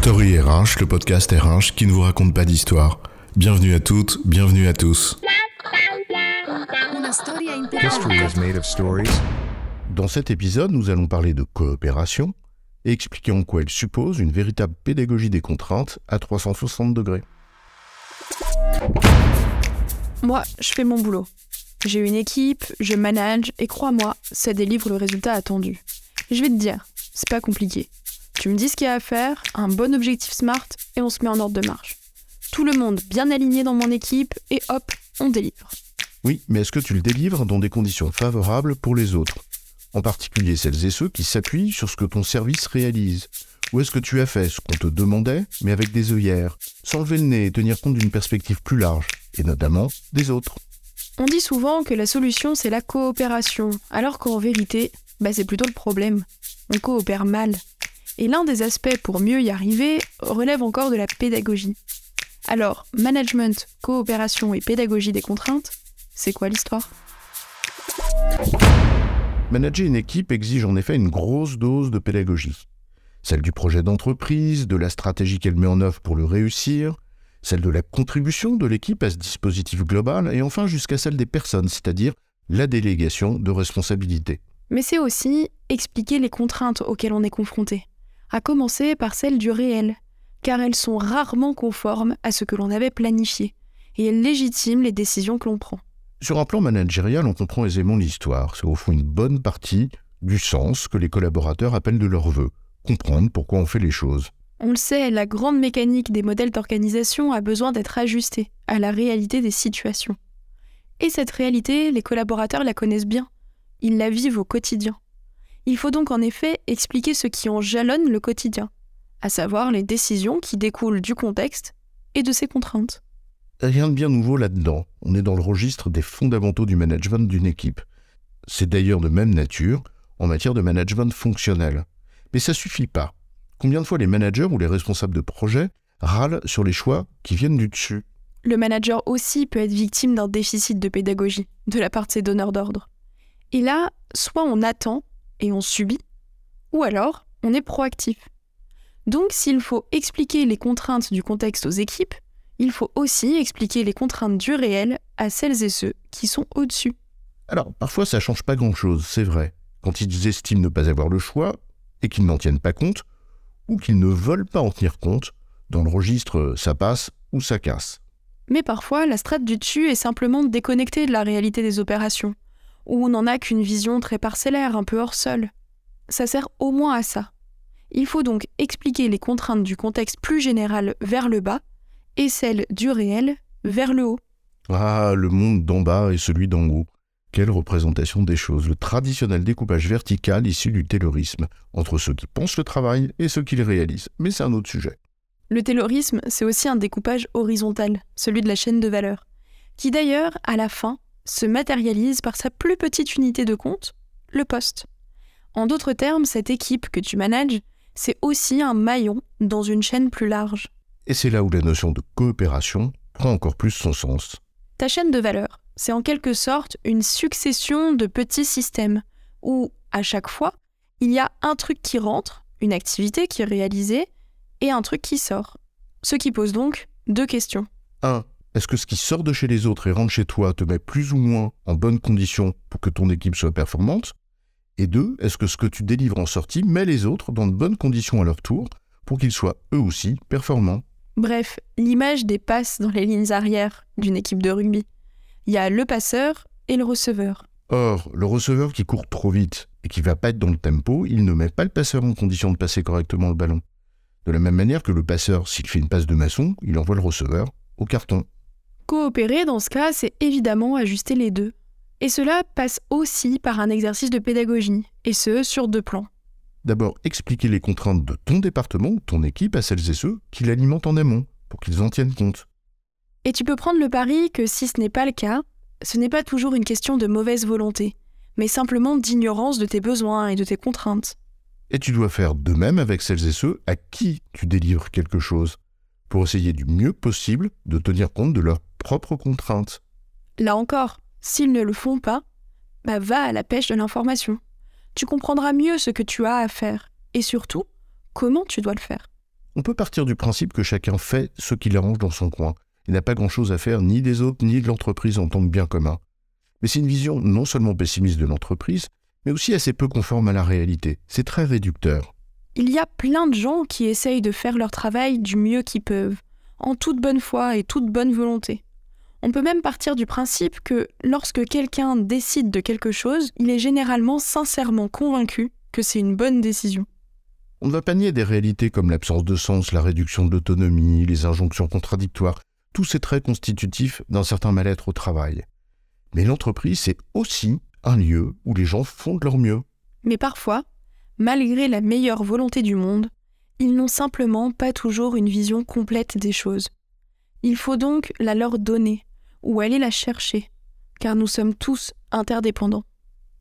Story RH, le podcast RH qui ne vous raconte pas d'histoire. Bienvenue à toutes, bienvenue à tous. History is made of stories. Dans cet épisode, nous allons parler de coopération et expliquer en quoi elle suppose une véritable pédagogie des contraintes à 360 degrés. Moi, je fais mon boulot. J'ai une équipe, je manage et crois-moi, ça délivre le résultat attendu. Je vais te dire, c'est pas compliqué. Tu me dis ce qu'il y a à faire, un bon objectif SMART et on se met en ordre de marche. Tout le monde bien aligné dans mon équipe et hop, on délivre. Oui, mais est-ce que tu le délivres dans des conditions favorables pour les autres? En particulier celles et ceux qui s'appuient sur ce que ton service réalise. Ou est-ce que tu as fait ce qu'on te demandait, mais avec des œillères, sans lever le nez et tenir compte d'une perspective plus large, et notamment des autres? On dit souvent que la solution c'est la coopération, alors qu'en vérité, bah, c'est plutôt le problème. On coopère mal. Et l'un des aspects pour mieux y arriver relève encore de la pédagogie. Alors, management, coopération et pédagogie des contraintes, c'est quoi l'histoire? Manager une équipe exige en effet une grosse dose de pédagogie. Celle du projet d'entreprise, de la stratégie qu'elle met en œuvre pour le réussir, celle de la contribution de l'équipe à ce dispositif global, et enfin jusqu'à celle des personnes, c'est-à-dire la délégation de responsabilité. Mais c'est aussi expliquer les contraintes auxquelles on est confronté, à commencer par celles du réel, car elles sont rarement conformes à ce que l'on avait planifié, et elles légitiment les décisions que l'on prend. Sur un plan managérial, on comprend aisément l'histoire. C'est au fond une bonne partie du sens que les collaborateurs appellent de leur vœu, comprendre pourquoi on fait les choses. On le sait, la grande mécanique des modèles d'organisation a besoin d'être ajustée à la réalité des situations. Et cette réalité, les collaborateurs la connaissent bien. Ils la vivent au quotidien. Il faut donc en effet expliquer ce qui en jalonne le quotidien, à savoir les décisions qui découlent du contexte et de ses contraintes. Rien de bien nouveau là-dedans. On est dans le registre des fondamentaux du management d'une équipe. C'est d'ailleurs de même nature en matière de management fonctionnel. Mais ça suffit pas. Combien de fois les managers ou les responsables de projet râlent sur les choix qui viennent du dessus? Le manager aussi peut être victime d'un déficit de pédagogie de la part de ses donneurs d'ordre. Et là, soit on attend et on subit, ou alors on est proactif. Donc s'il faut expliquer les contraintes du contexte aux équipes, il faut aussi expliquer les contraintes du réel à celles et ceux qui sont au-dessus. Alors, parfois ça change pas grand-chose, c'est vrai. Quand ils estiment ne pas avoir le choix et qu'ils n'en tiennent pas compte, ou qu'ils ne veulent pas en tenir compte, dans le registre ça passe ou ça casse. Mais parfois, la strate du dessus est simplement déconnectée de la réalité des opérations, où on n'en a qu'une vision très parcellaire, un peu hors sol. Ça sert au moins à ça. Il faut donc expliquer les contraintes du contexte plus général vers le bas et celles du réel vers le haut. Ah, le monde d'en bas et celui d'en haut. Quelle représentation des choses, le traditionnel découpage vertical issu du taylorisme, entre ceux qui pensent le travail et ceux qui le réalisent. Mais c'est un autre sujet. Le taylorisme, c'est aussi un découpage horizontal, celui de la chaîne de valeur, qui d'ailleurs, à la fin, se matérialise par sa plus petite unité de compte, le poste. En d'autres termes, cette équipe que tu manages, c'est aussi un maillon dans une chaîne plus large. Et c'est là où la notion de coopération prend encore plus son sens. Ta chaîne de valeur, c'est en quelque sorte une succession de petits systèmes où, à chaque fois, il y a un truc qui rentre, une activité qui est réalisée, et un truc qui sort. Ce qui pose donc deux questions. 1. Est-ce que ce qui sort de chez les autres et rentre chez toi te met plus ou moins en bonne condition pour que ton équipe soit performante? Et 2. Est-ce que ce que tu délivres en sortie met les autres dans de bonnes conditions à leur tour pour qu'ils soient eux aussi performants? Bref, l'image des passes dans les lignes arrières d'une équipe de rugby. Il y a le passeur et le receveur. Or, le receveur qui court trop vite et qui va pas être dans le tempo, il ne met pas le passeur en condition de passer correctement le ballon. De la même manière que le passeur, s'il fait une passe de maçon, il envoie le receveur au carton. Coopérer dans ce cas, c'est évidemment ajuster les deux. Et cela passe aussi par un exercice de pédagogie, et ce, sur deux plans. D'abord, expliquer les contraintes de ton département ou ton équipe à celles et ceux qui l'alimentent en amont, pour qu'ils en tiennent compte. Et tu peux prendre le pari que si ce n'est pas le cas, ce n'est pas toujours une question de mauvaise volonté, mais simplement d'ignorance de tes besoins et de tes contraintes. Et tu dois faire de même avec celles et ceux à qui tu délivres quelque chose, pour essayer du mieux possible de tenir compte de leurs propres contraintes. Là encore, s'ils ne le font pas, bah va à la pêche de l'information. Tu comprendras mieux ce que tu as à faire, et surtout, comment tu dois le faire. On peut partir du principe que chacun fait ce qui l'arrange dans son coin et n'a pas grand-chose à faire ni des autres ni de l'entreprise en tant que bien commun. Mais c'est une vision non seulement pessimiste de l'entreprise, mais aussi assez peu conforme à la réalité. C'est très réducteur. Il y a plein de gens qui essayent de faire leur travail du mieux qu'ils peuvent, en toute bonne foi et toute bonne volonté. On peut même partir du principe que lorsque quelqu'un décide de quelque chose, il est généralement sincèrement convaincu que c'est une bonne décision. On ne va pas nier des réalités comme l'absence de sens, la réduction de l'autonomie, les injonctions contradictoires. Tout c'est très constitutif d'un certain mal-être au travail. Mais l'entreprise, c'est aussi un lieu où les gens font de leur mieux. Mais parfois, malgré la meilleure volonté du monde, ils n'ont simplement pas toujours une vision complète des choses. Il faut donc la leur donner, ou aller la chercher, car nous sommes tous interdépendants.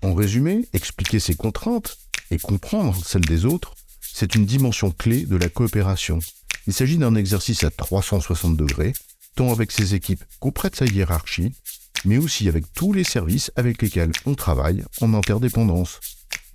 En résumé, expliquer ses contraintes et comprendre celles des autres, c'est une dimension clé de la coopération. Il s'agit d'un exercice à 360 degrés, tant avec ses équipes qu'auprès de sa hiérarchie, mais aussi avec tous les services avec lesquels on travaille en interdépendance.